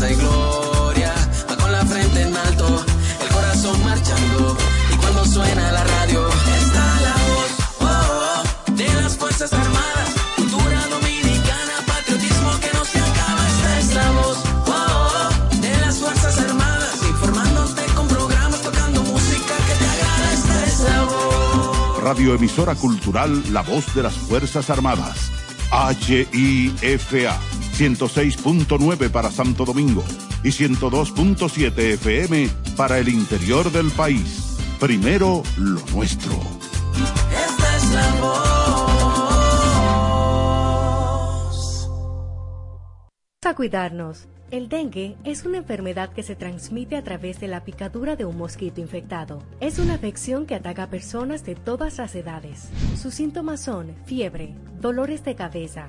y gloria. Va con la frente en alto, el corazón marchando. Y cuando suena la radio, está la voz oh, oh, de las Fuerzas Armadas. Cultura dominicana, patriotismo que no se acaba. Esta es la voz oh, oh, de las Fuerzas Armadas. Informándote con programas, tocando música que te agrada. Esta es la voz. Radioemisora Cultural La Voz de las Fuerzas Armadas. HIFA 106.9 para Santo Domingo y 102.7 FM para el interior del país. Primero lo nuestro. Esta es la voz. A cuidarnos. El dengue es una enfermedad que se transmite a través de la picadura de un mosquito infectado. Es una afección que ataca a personas de todas las edades. Sus síntomas son fiebre, dolores de cabeza,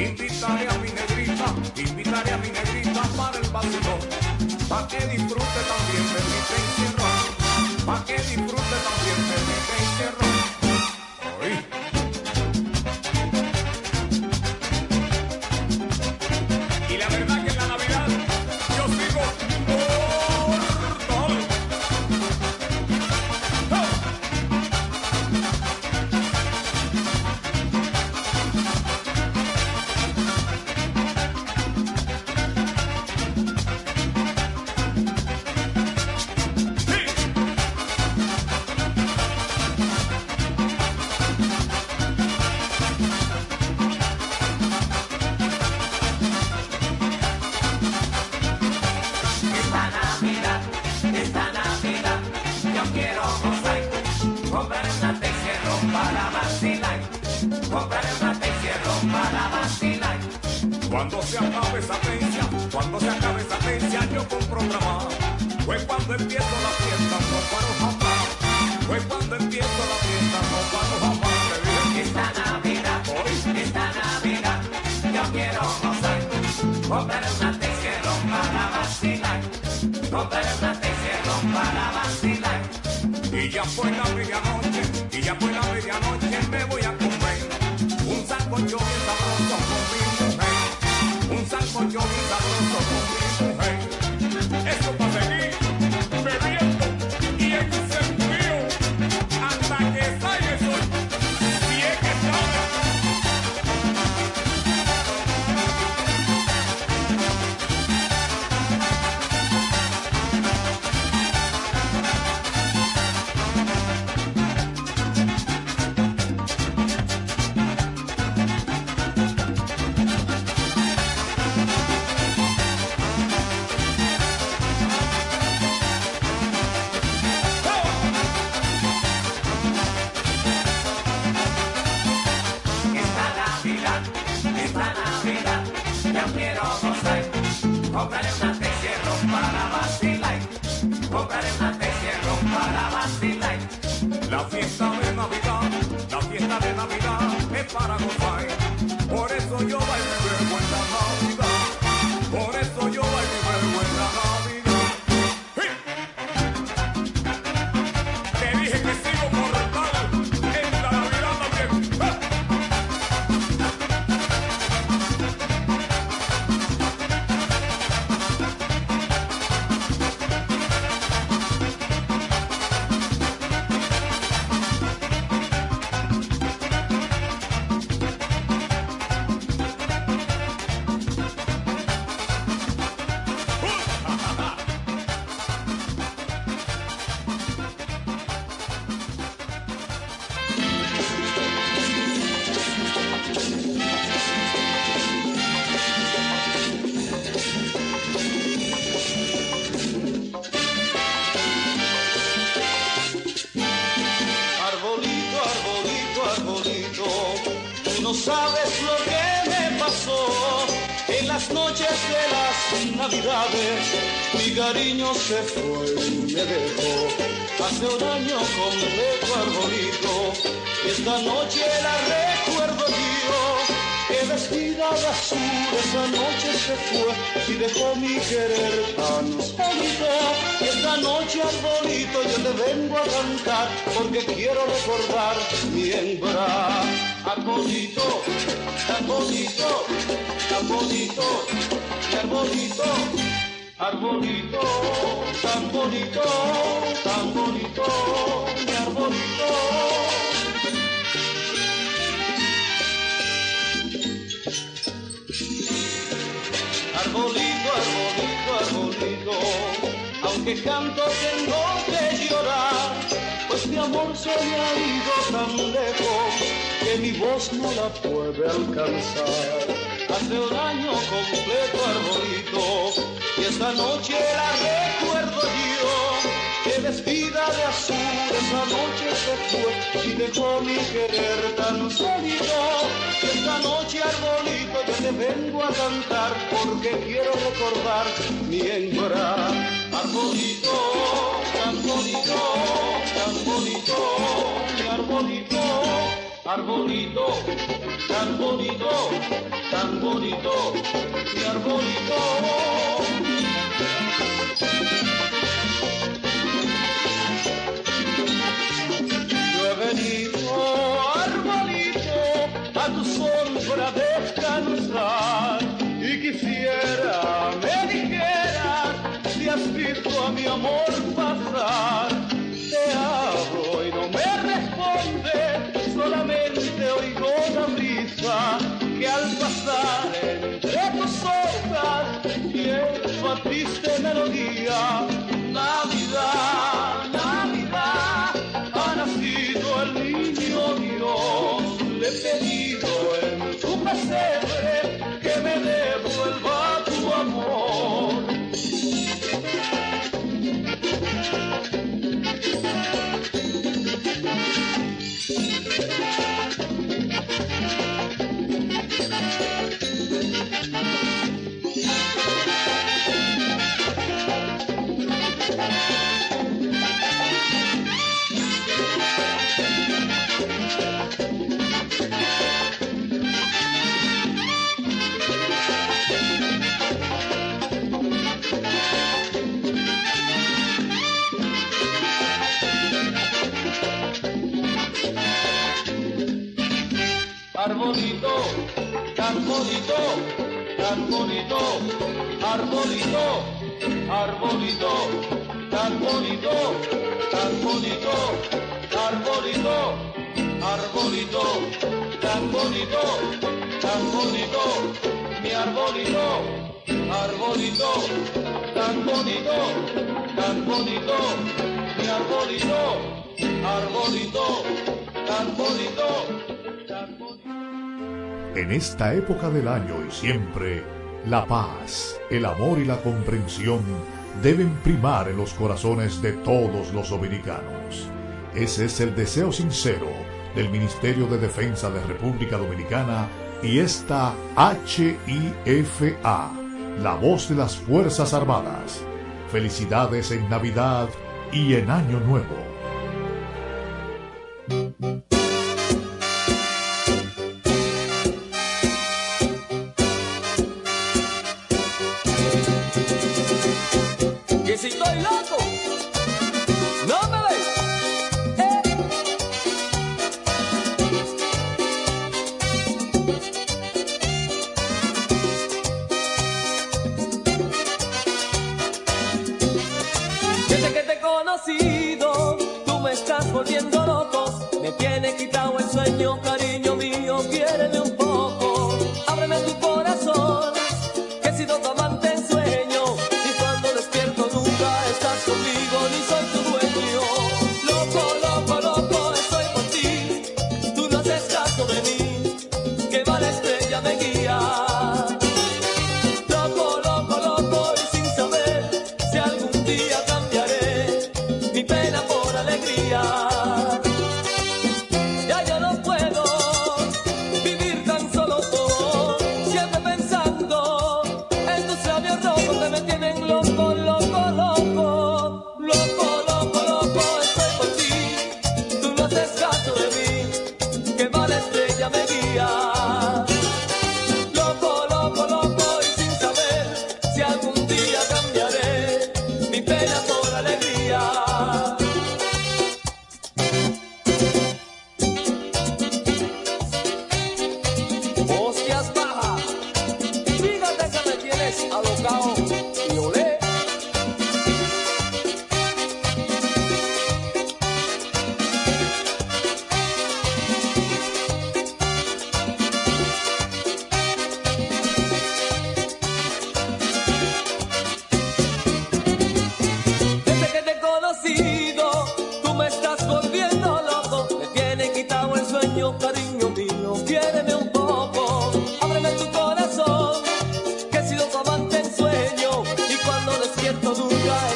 Invitaré a mi negrita, invitaré a mi negrita para el vacilón. Pa' que disfrute también de mi Y ya fue la medianoche, y ya fue la medianoche, me voy a no sabes lo que me pasó en las noches de las navidades. Mi cariño se fue y me dejó hace un año completo, arbolito. Esta noche la recuerdo yo, que vestida de azul esa noche se fue y dejó mi querer tan solito. Esta noche, arbolito, yo te vengo a cantar porque quiero recordar mi hembra. Arbolito, arbolito, arbolito, arbolito. Arbolito, tan bonito, tan bonito, arbolito. Arbolito, arbolito, arbolito, aunque canto tengo que llorar, mi amor se ha ido tan lejos que mi voz no la puede alcanzar. Hace un año completo, arbolito, y esta noche la recuerdo yo, que vestida de azul esa noche se fue y dejó mi querer tan solito. Y esta noche, arbolito, te vengo a cantar porque quiero recordar mi hembra. Arbolito, tan arbolito. Arbolito, tan bonito, tan bonito, arbolito. Triste melodía. Tan bonito, arbolito, arbolito, tan bonito, tan bonito, arbolito, arbolito, tan bonito, tan bonito, mi arbolito, arbolito, tan bonito, tan bonito, mi arbolito, arbolito, tan bonito, tan bonito. En esta época del año y siempre, la paz, el amor y la comprensión deben primar en los corazones de todos los dominicanos. Ese es el deseo sincero del Ministerio de Defensa de República Dominicana y esta HIFA, la voz de las Fuerzas Armadas. Felicidades en Navidad y en Año Nuevo. cierto duda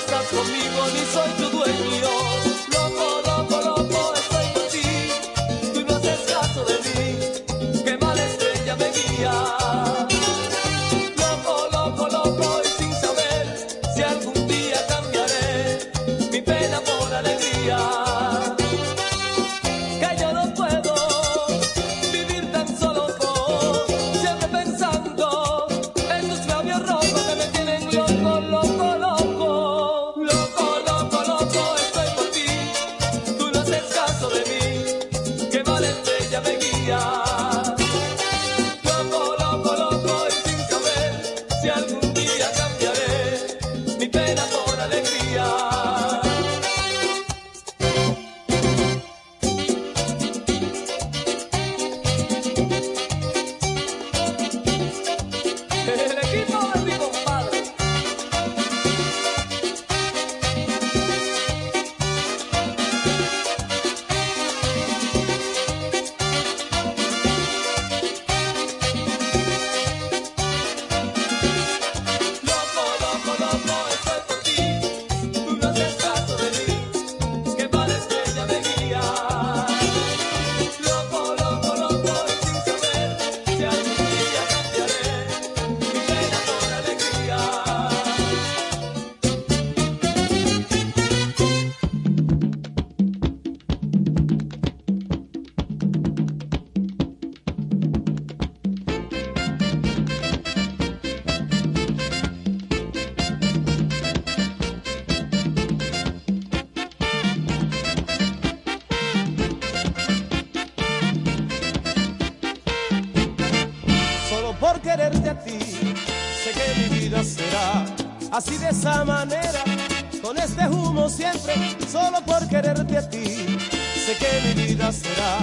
solo por quererte a ti. Sé que mi vida será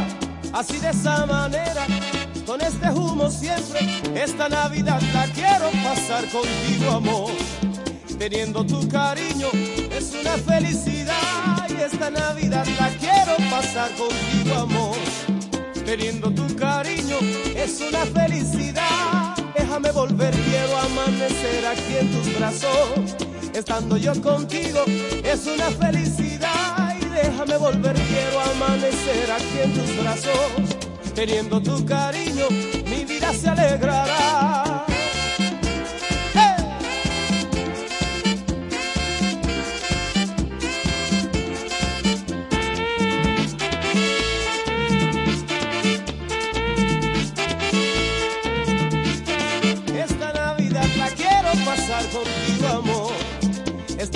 así de esa manera, con este humo siempre. Esta Navidad la quiero pasar contigo, amor. Teniendo tu cariño es una felicidad y esta Navidad la quiero pasar contigo, amor. Teniendo tu cariño es una felicidad. Déjame volver, quiero amanecer aquí en tus brazos estando yo contigo es una felicidad y déjame volver, quiero amanecer aquí en tus brazos, teniendo tu cariño mi vida se alegrará.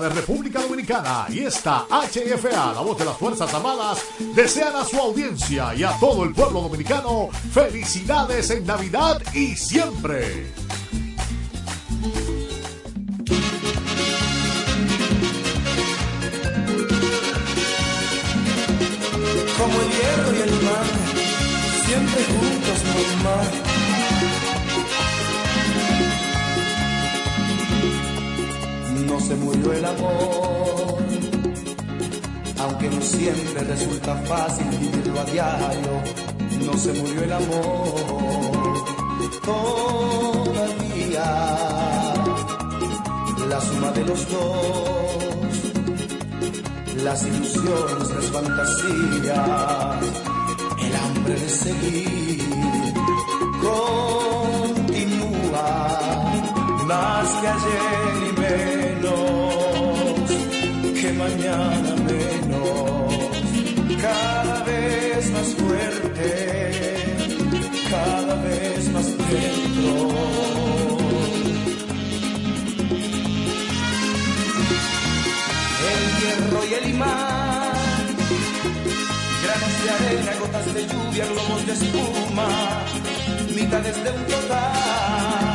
De República Dominicana y esta HFA, la voz de las Fuerzas Armadas, desean a su audiencia y a todo el pueblo dominicano felicidades en Navidad y siempre. Resulta fácil vivirlo a diario. No se murió el amor, todavía la suma de los dos las ilusiones, las fantasías, el hambre de seguir continúa más que ayer y menos que mañana menos, más fuerte, cada vez más dentro. el hierro y el imán. Granos de arena, gotas de lluvia, globos de espuma, mitades de un total.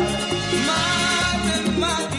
Más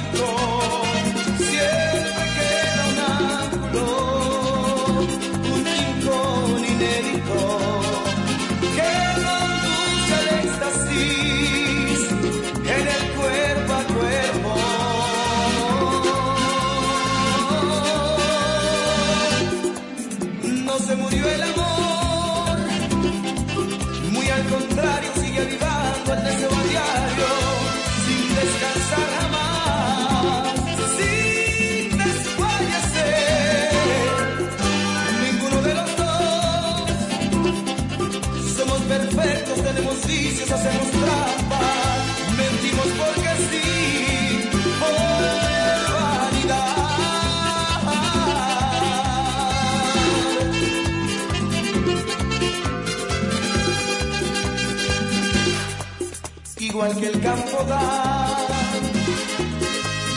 Igual que el campo da.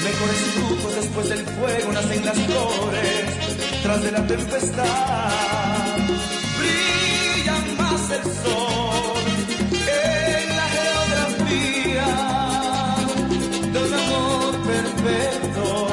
Mejores frutos después del fuego nacen las flores tras de la tempestad. Brilla más el sol en la geografía de un amor perfecto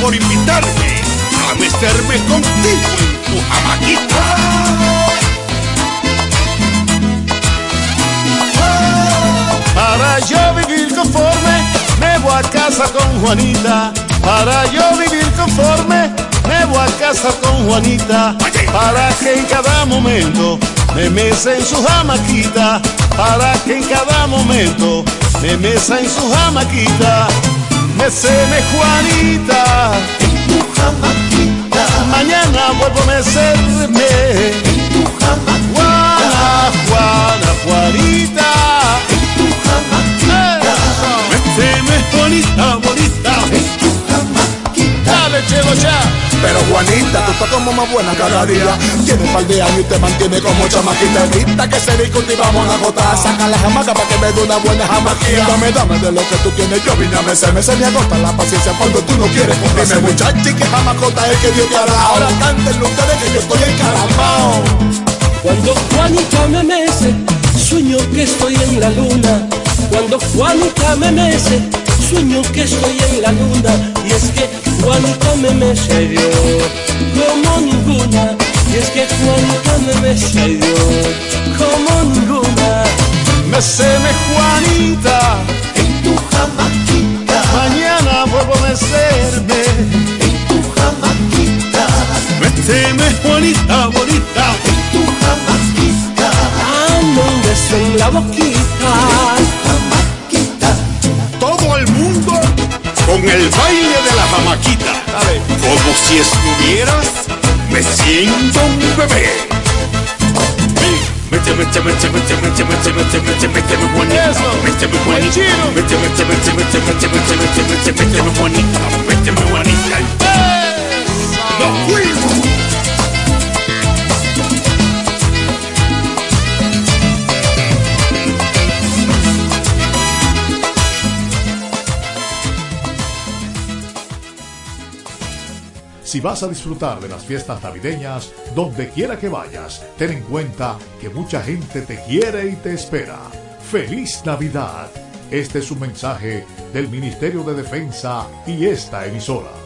por invitarme a meterme contigo en tu jamaquita. Para yo vivir conforme, me voy a casa con Juanita. Para yo vivir conforme, me voy a casa con Juanita. Para que en cada momento me mesa en su jamaquita. Para que en cada momento me mesa en su jamaquita. Meseme Juanita. En tu jamaquita. Mañana vuelvo a mecerme. En tu jamaquita. Juana, Juana, Juanita. En tu jamaquita. Meseme Juanita, bonita. Dale, chelo, ya. Pero Juanita, tú estás como más buena cada día. Tiene un par de años y te mantiene como chamaquita. Evita que se discute y vamos a agotar. Saca la jamaca para que me dé una buena jamaquilla. Dame, dame de lo que tú tienes. Yo vine a mecerme, se me agota la paciencia cuando tú no quieres. Dime, muchacha, y que jamacota es que Dios te hará. Ahora cántenlo ustedes que yo estoy encaramao. Cuando Juanita me mece, sueño que estoy en la luna. Cuando Juanita me mece, sueño que estoy en la luna. Y es que Juanita me yo como ninguna. Y es que Juanita me yo como ninguna. Meseme Juanita. En tu jamaquita. Mañana vuelvo a mecerme. En tu jamaquita. Meseme Juanita, bonita. En tu jamaquita. Un beso en la boquita. con el baile de la jamaquita. Como si estuvieras, me siento un bebé. Méteme, méteme, méteme, méteme, méteme, méteme, méteme bonita. Méteme bonita. Méteme, méteme, méteme, méteme, méteme, méteme bonita. Méteme bonita. ¡No fuimos! Si vas a disfrutar de las fiestas navideñas, donde quiera que vayas, ten en cuenta que mucha gente te quiere y te espera. ¡Feliz Navidad! Este es un mensaje del Ministerio de Defensa y esta emisora.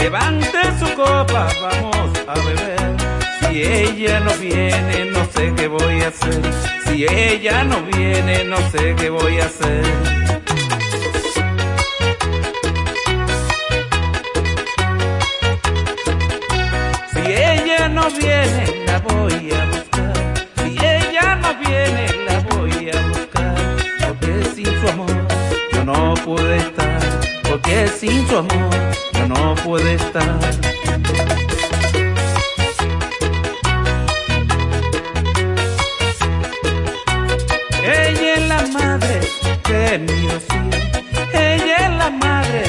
Levante su copa, vamos a beber. Si ella no viene, no sé qué voy a hacer. Si ella no viene, no sé qué voy a hacer. Si ella no viene, la voy a buscar. Si ella no viene, la voy a buscar. Porque sin su amor yo no puedo estar. Porque sin su amor puedo estar. Ella es la madre de mi Rocío. Ella es la madre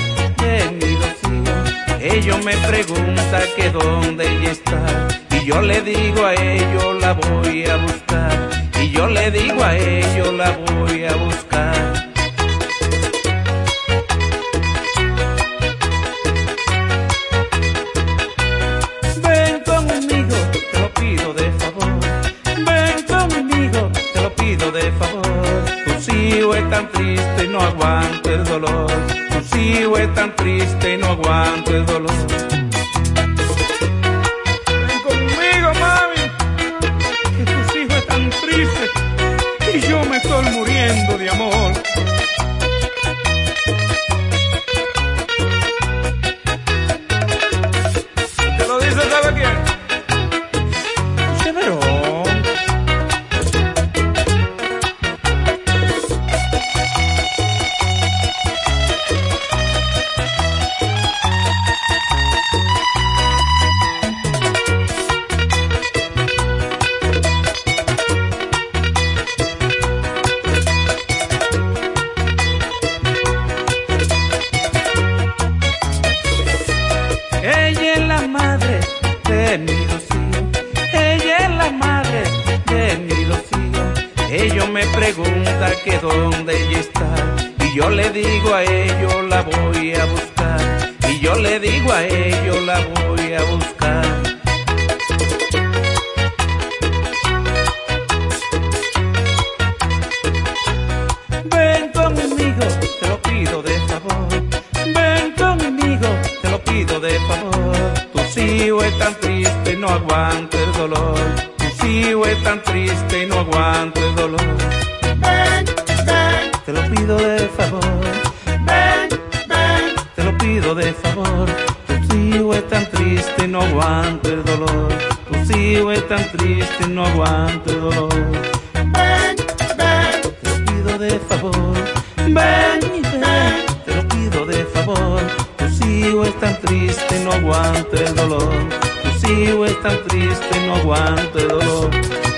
de mi Rocío. Ellos me pregunta que dónde ella está. Y yo le digo a ellos la voy a buscar. Y yo le digo a ellos la voy a buscar. Aguanto Preguntan que dónde ella está. Y yo le digo a ellos la voy a buscar. Y yo le digo a ellos la voy a buscar. Ven conmigo, te lo pido de favor. Ven conmigo, te lo pido de favor. Tu hijo es tan triste y no aguanto el dolor. Tu hijo es tan triste y no aguanto el dolor. No aguanto el dolor. Tu hijo es tan triste no aguanto el dolor. Ven, ven, te lo pido de favor. Ven, ven, te lo pido de favor. Tu hijo es tan triste no aguanto el dolor. Tu hijo es tan triste y no aguanto el dolor.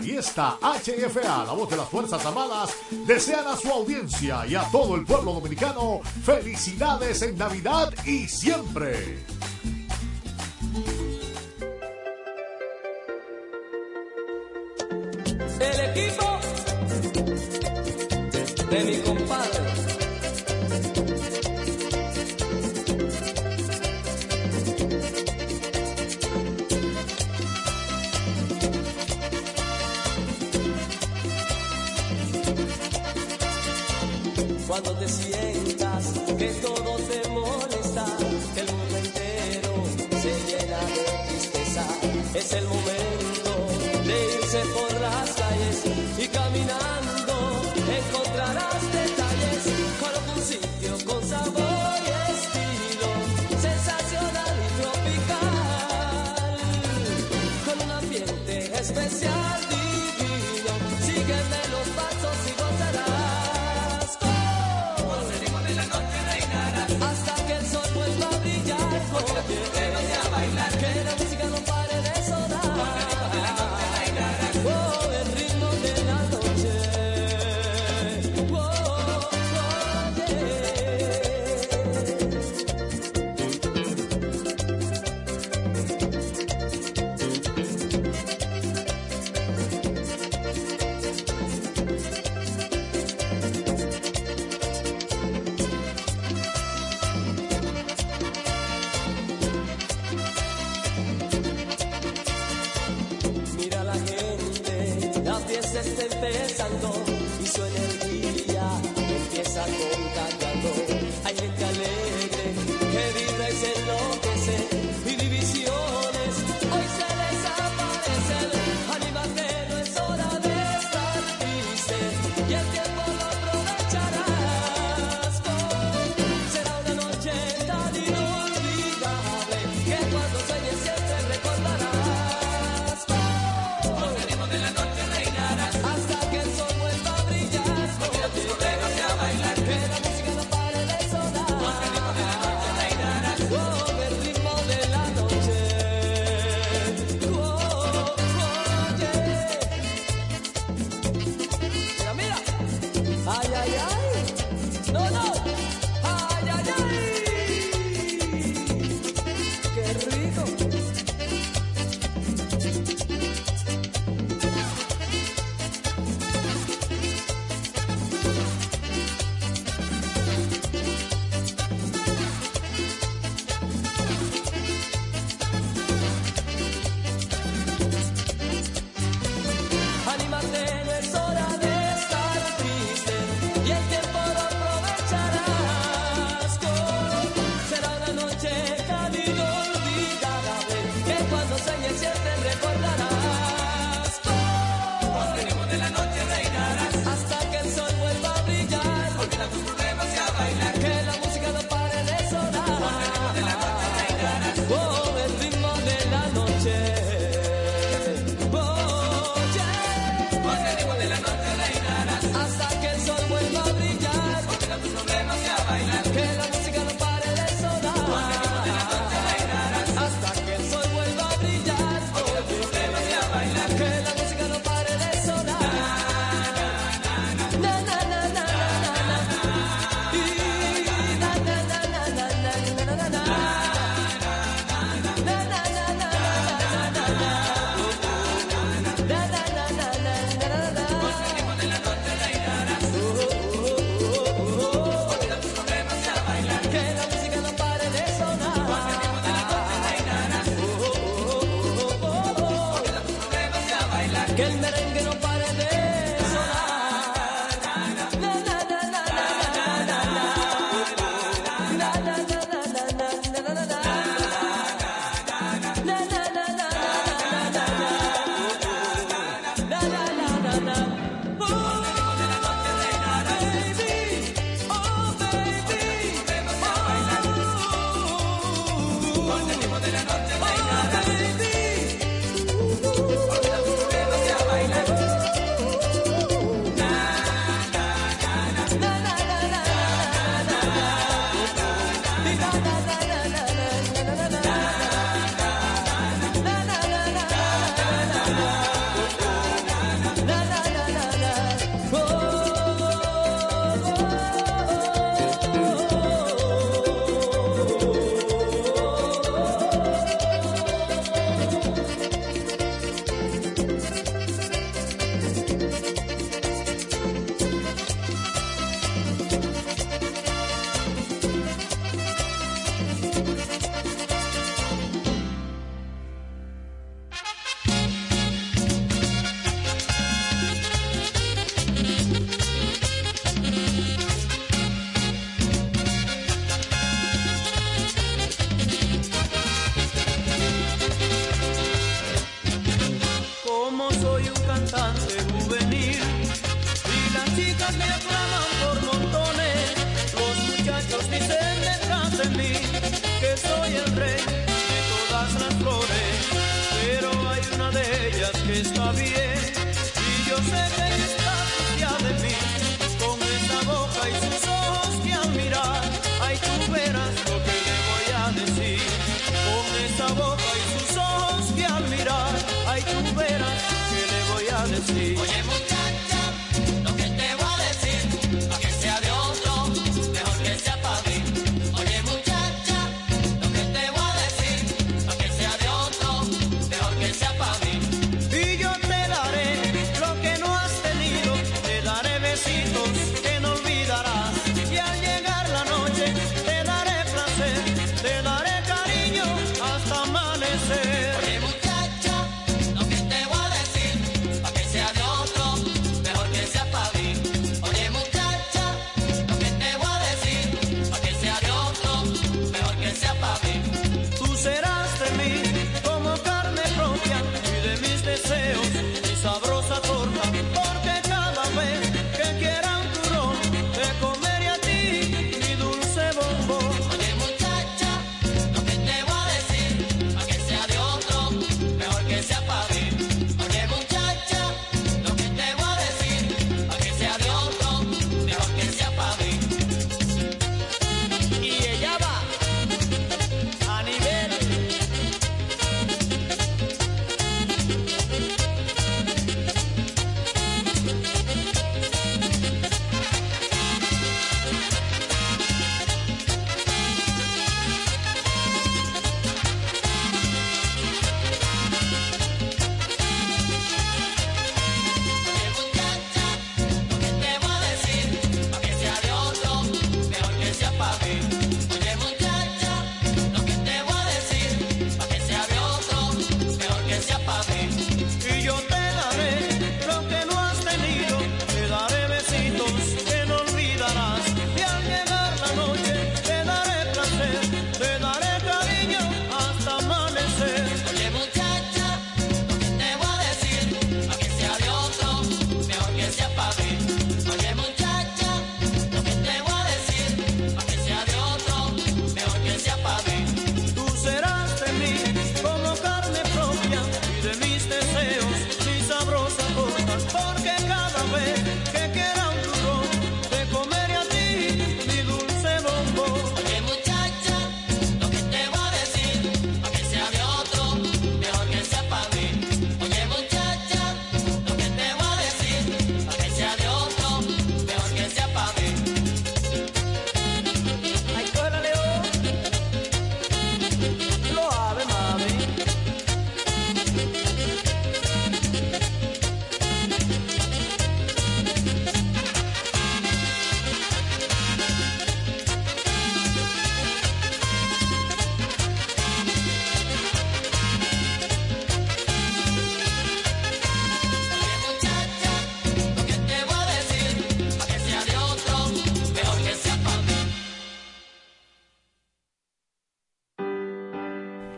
Y esta HFA, la voz de las Fuerzas Armadas, desean a su audiencia y a todo el pueblo dominicano felicidades en Navidad y siempre.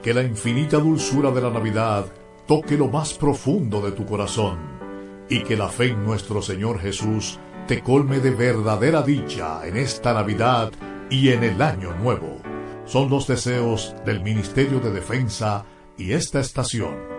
que la infinita dulzura de la Navidad toque lo más profundo de tu corazón y que la fe en nuestro Señor Jesús te colme de verdadera dicha en esta Navidad y en el Año Nuevo. Son los deseos del Ministerio de Defensa y esta estación.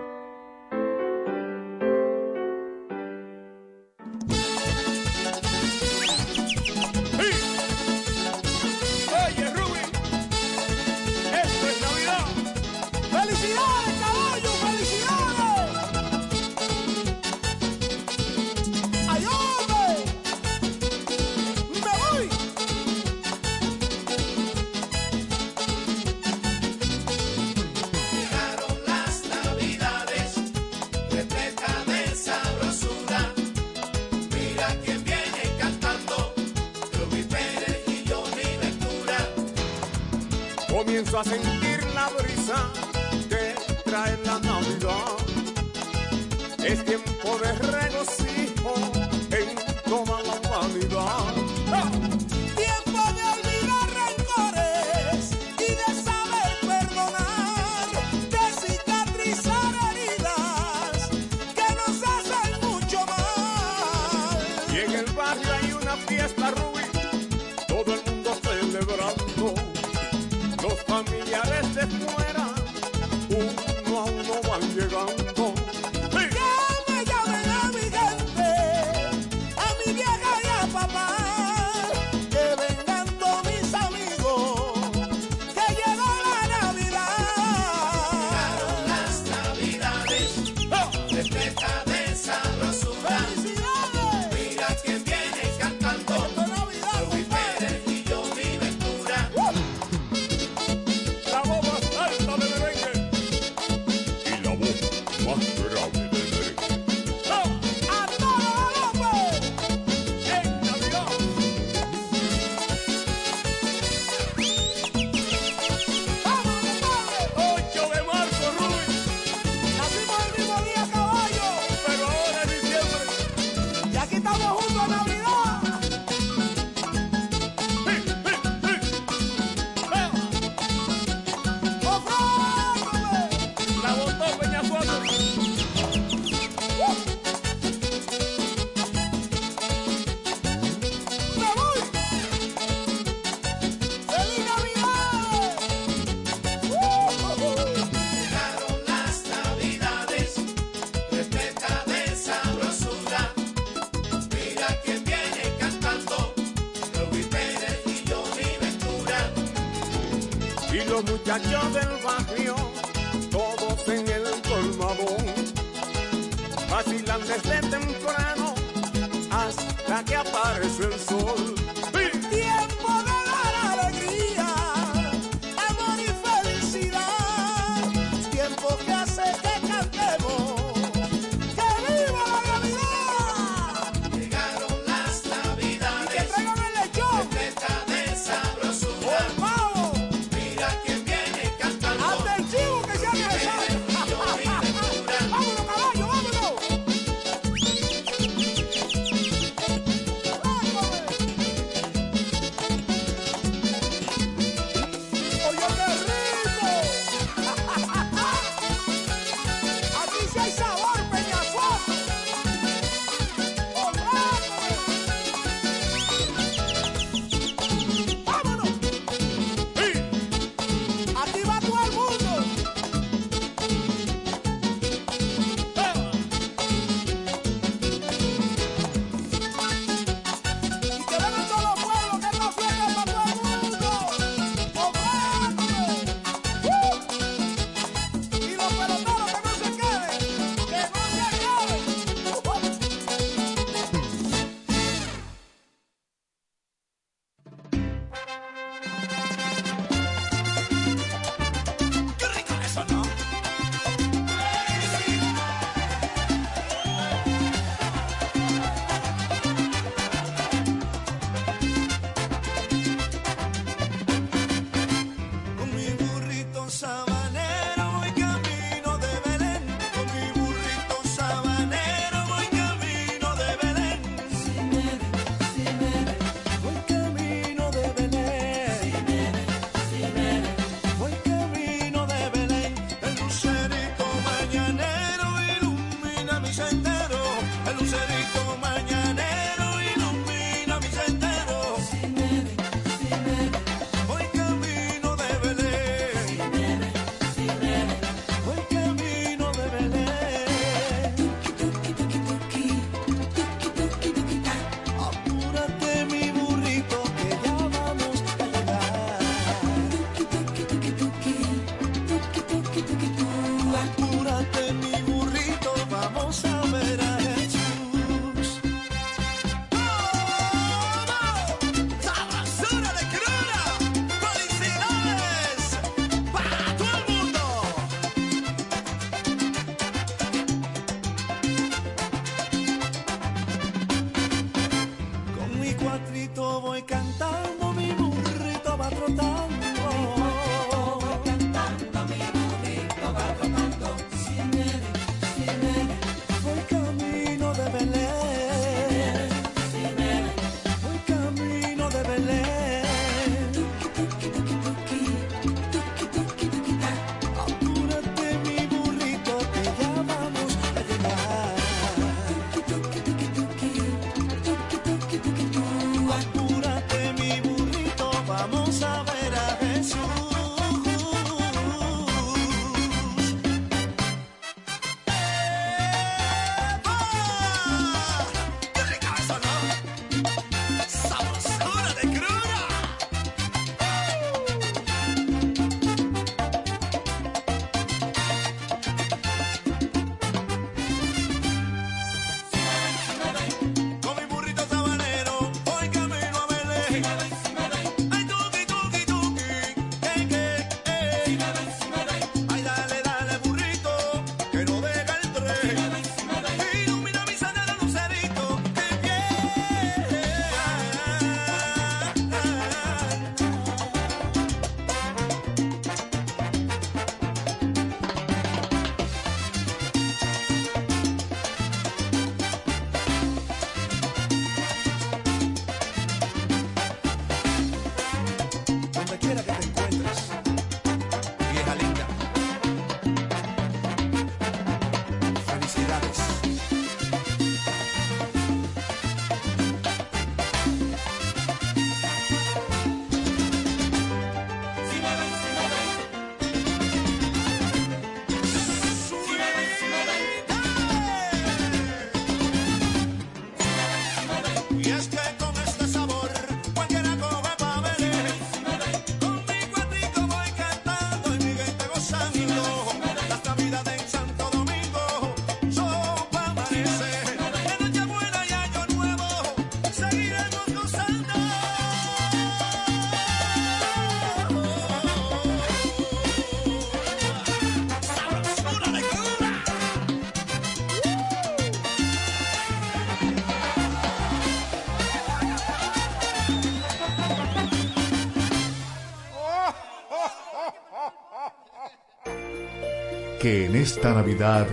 Que en esta Navidad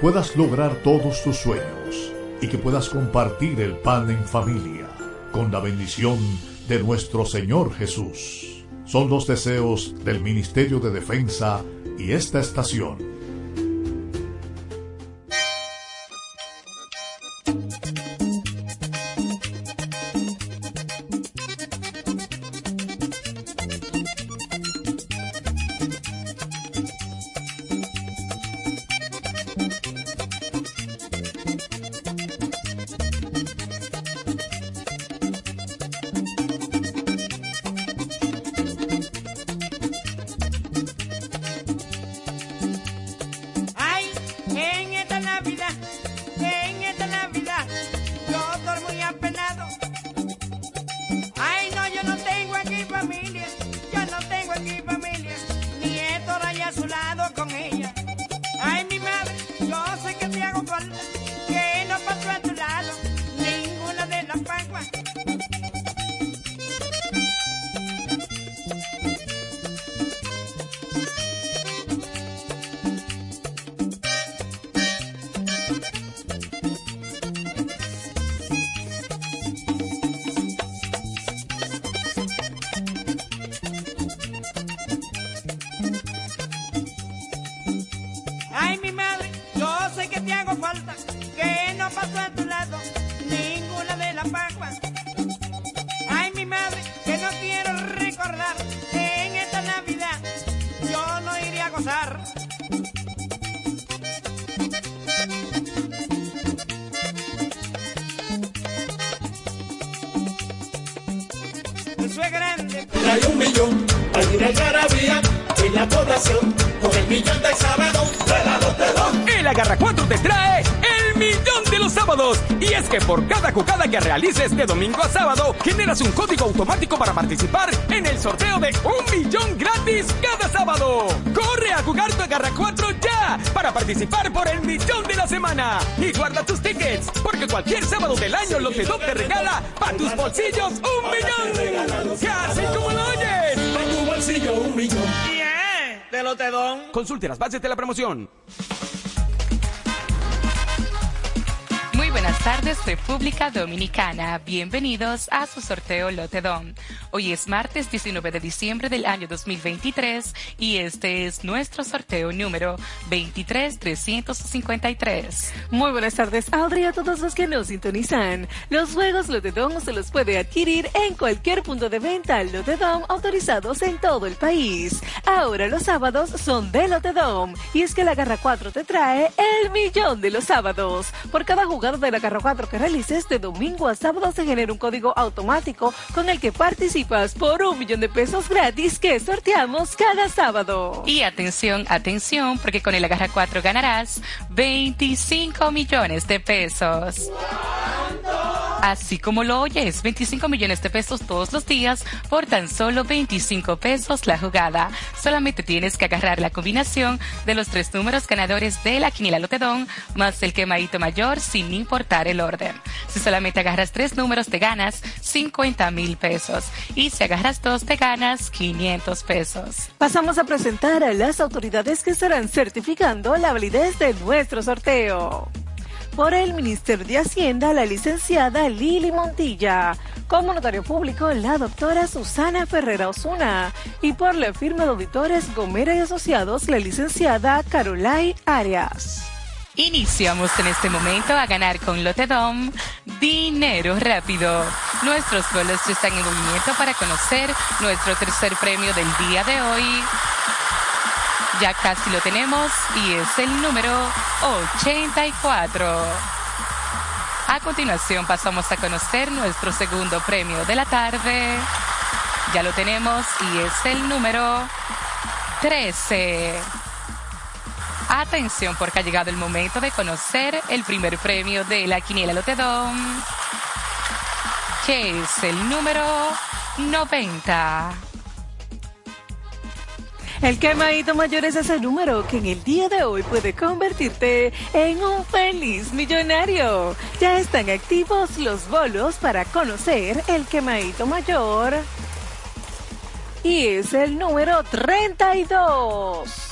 puedas lograr todos tus sueños y que puedas compartir el pan en familia con la bendición de nuestro Señor Jesús. Son los deseos del Ministerio de Defensa y esta estación. Una algarabía en la población, con el millón de sábado de la. El Agarra 4 te trae el millón de los sábados. Y es que por cada jugada que realices de domingo a sábado, generas un código automático para participar en el sorteo de un millón gratis cada sábado. Corre a jugar tu Agarra 4 ya para participar por el millón de la semana. Y guarda tus tickets, porque cualquier sábado del año Lotedón te regala para tus bolsillos un millón. Casi como lo oyes. Bolsillo un millón. Bien, de Lotedón. Consulte las bases de la promoción. Buenas tardes, República Dominicana. Bienvenidos a su sorteo Lotedom. Hoy es martes 19 de diciembre del año 2023 y este es nuestro sorteo número 23353. Muy buenas tardes, Audrey, a todos los que nos sintonizan. Los juegos Lotedom se los puede adquirir en cualquier punto de venta Lotedom autorizados en todo el país. Ahora los sábados son de Lotedom y es que la Garra 4 te trae el millón de los sábados. Por cada jugada de la Garra 4 que realices de domingo a sábado se genera un código automático con el que participas por un millón de pesos gratis que sorteamos cada sábado. Y atención, atención, porque con el Agarra 4 ganarás 25 millones de pesos. Así como lo oyes, 25 millones de pesos todos los días por tan solo 25 pesos la jugada. Solamente tienes que agarrar la combinación de los tres números ganadores de la quiniela Lotedón más el quemadito mayor sin importar el orden. Si solamente agarras tres números te ganas 50 mil pesos y si agarras dos te ganas 500 pesos. Pasamos a presentar a las autoridades que estarán certificando la validez de nuestro sorteo. Por el Ministerio de Hacienda, la licenciada Lili Montilla. Como notario público, la doctora Susana Ferrera Osuna. Y por la firma de auditores Gomera y Asociados, la licenciada Carolai Arias. Iniciamos en este momento a ganar con Lotedom dinero rápido. Nuestros vuelos ya están en movimiento para conocer nuestro tercer premio del día de hoy. Ya casi lo tenemos y es el número 84. A continuación pasamos a conocer nuestro segundo premio de la tarde. Ya lo tenemos y es el número 13. Atención porque ha llegado el momento de conocer el primer premio de la Quiniela Lotedom, que es el número 90. El quemadito mayor es ese número que en el día de hoy puede convertirte en un feliz millonario. Ya están activos los bolos para conocer el quemadito mayor. Y es el número 32.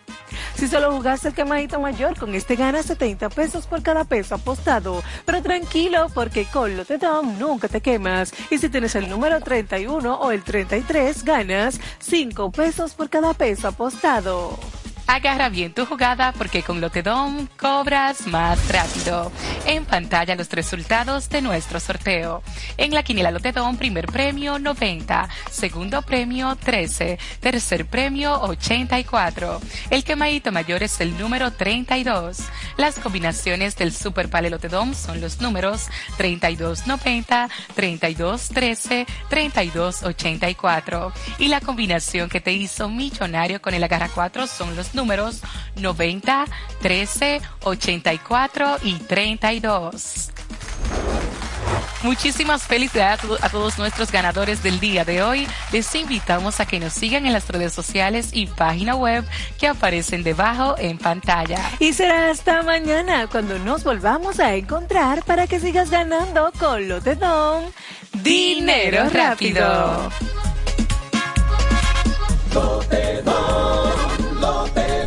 Si solo jugaste el quemadito mayor, con este ganas 70 pesos por cada peso apostado. Pero tranquilo, porque con Lotedom nunca te quemas. Y si tienes el número 31 o el 33, ganas 5 pesos por cada peso apostado. Agarra bien tu jugada porque con Lotedom cobras más rápido. En pantalla los resultados de nuestro sorteo. En la quiniela Lotedom, primer premio 90, segundo premio 13, tercer premio 84. El quemadito mayor es el número 32. Las combinaciones del Super Pale Lotedom son los números 3290, 3213, 3284. Y la combinación que te hizo millonario con el Agarra 4 son los números 90, 13, 84 y 32. Muchísimas felicidades a, to- a todos nuestros ganadores del día de hoy. Les invitamos a que nos sigan en las redes sociales y página web que aparecen debajo en pantalla. Y será hasta mañana cuando nos volvamos a encontrar para que sigas ganando con Lotedom. Dinero rápido. Lotedom,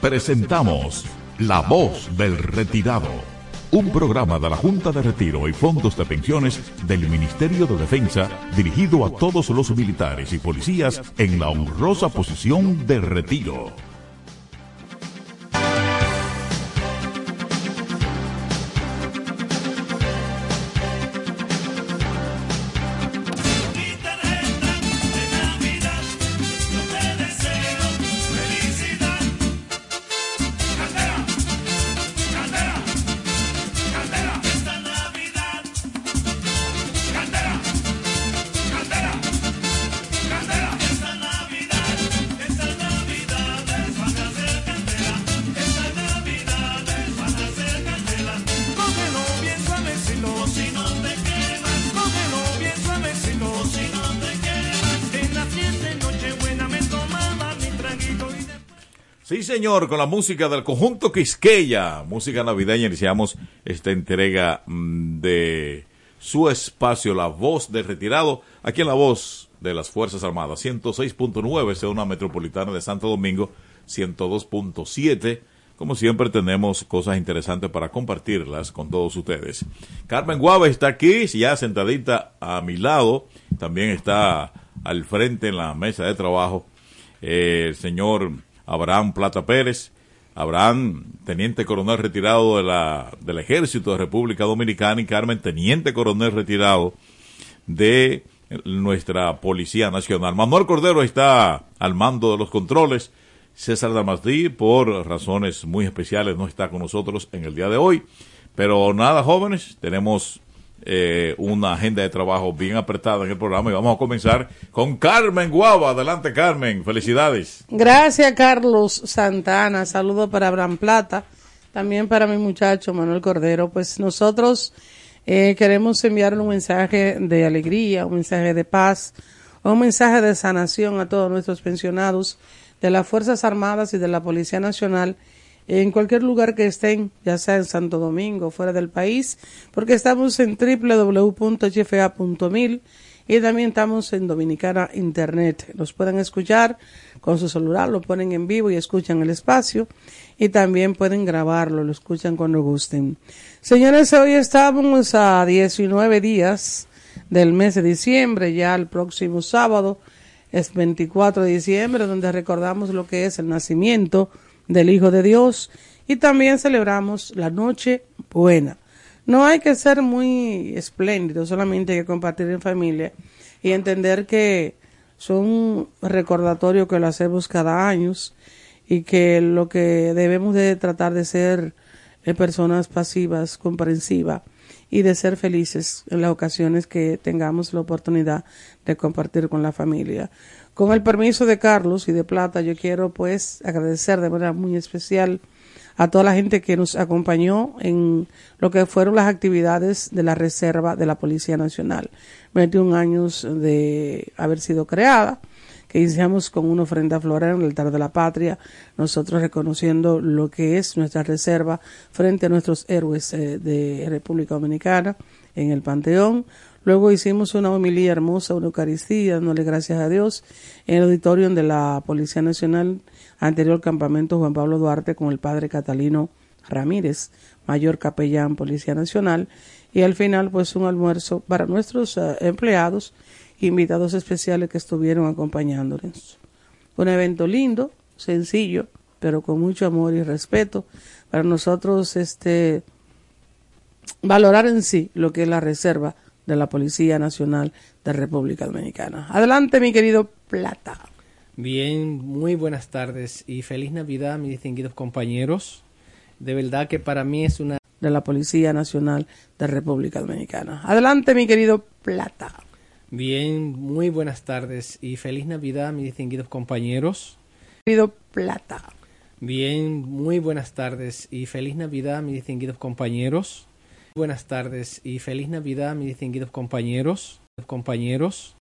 Presentamos La Voz del Retirado, un programa de la Junta de Retiro y Fondos de Pensiones del Ministerio de Defensa dirigido a todos los militares y policías en la honrosa posición de retiro. Señor, con la música del conjunto Quisqueya, música navideña, iniciamos esta entrega mm, de su espacio, La Voz del Retirado, aquí en La Voz de las Fuerzas Armadas, 106.9, zona metropolitana de Santo Domingo, 102.7. Como siempre tenemos cosas interesantes para compartirlas con todos ustedes. Carmen Guava está aquí, ya sentadita a mi lado, también está al frente en la mesa de trabajo eh, el señor Abraham Plata Pérez. Abraham, teniente coronel retirado de la, del Ejército de República Dominicana y Carmen, teniente coronel retirado de nuestra Policía Nacional. Manuel Cordero está al mando de los controles. César Damasdí, por razones muy especiales, no está con nosotros en el día de hoy. Pero nada, jóvenes, tenemos eh, una agenda de trabajo bien apretada en el programa y vamos a comenzar con Carmen Guava. Adelante, Carmen. Felicidades. Gracias, Carlos Santana. Saludo para Abraham Plata, también para mi muchacho Manuel Cordero. Pues nosotros eh, queremos enviarle un mensaje de alegría, un mensaje de paz, un mensaje de sanación a todos nuestros pensionados de las Fuerzas Armadas y de la Policía Nacional en cualquier lugar que estén, ya sea en Santo Domingo, fuera del país, porque estamos en www.hfa.mil y también estamos en Dominicana Internet. Los pueden escuchar con su celular, lo ponen en vivo y escuchan el espacio y también pueden grabarlo, lo escuchan cuando gusten. Señores, hoy estamos a 19 días del mes de diciembre, ya el próximo sábado es 24 de diciembre, donde recordamos lo que es el nacimiento del Hijo de Dios Y también celebramos la noche buena. No hay que ser muy espléndido, solamente hay que compartir en familia y entender que son un recordatorio que lo hacemos cada año y que lo que debemos de tratar de ser eh, personas pasivas, comprensivas y de ser felices en las ocasiones que tengamos la oportunidad de compartir con la familia. Con el permiso de Carlos y de Plata, yo quiero pues agradecer de manera muy especial a toda la gente que nos acompañó en lo que fueron las actividades de la Reserva de la Policía Nacional. 21 años de haber sido creada, que iniciamos con una ofrenda floral en el altar de la patria, nosotros reconociendo lo que es nuestra reserva frente a nuestros héroes eh, de República Dominicana en el Panteón. Luego hicimos una homilía hermosa, una Eucaristía, dándole gracias a Dios. En el auditorio de la Policía Nacional, anterior campamento Juan Pablo Duarte, con el padre Catalino Ramírez, mayor capellán Policía Nacional, y al final pues un almuerzo para nuestros eh, empleados, invitados especiales que estuvieron acompañándonos. Un evento lindo, sencillo, pero con mucho amor y respeto. Para nosotros este valorar en sí lo que es la reserva de la Policía Nacional de República Dominicana. Adelante, mi querido Plata. Bien, muy buenas tardes y feliz Navidad, mis distinguidos compañeros. De verdad que para mí es una... De la Policía Nacional de República Dominicana. Adelante, mi querido Plata. Bien, muy buenas tardes y feliz Navidad, mis distinguidos compañeros. Querido Plata. Bien, muy buenas tardes y feliz Navidad, mis distinguidos compañeros. Buenas tardes y feliz Navidad, mis distinguidos compañeros. Compañeros,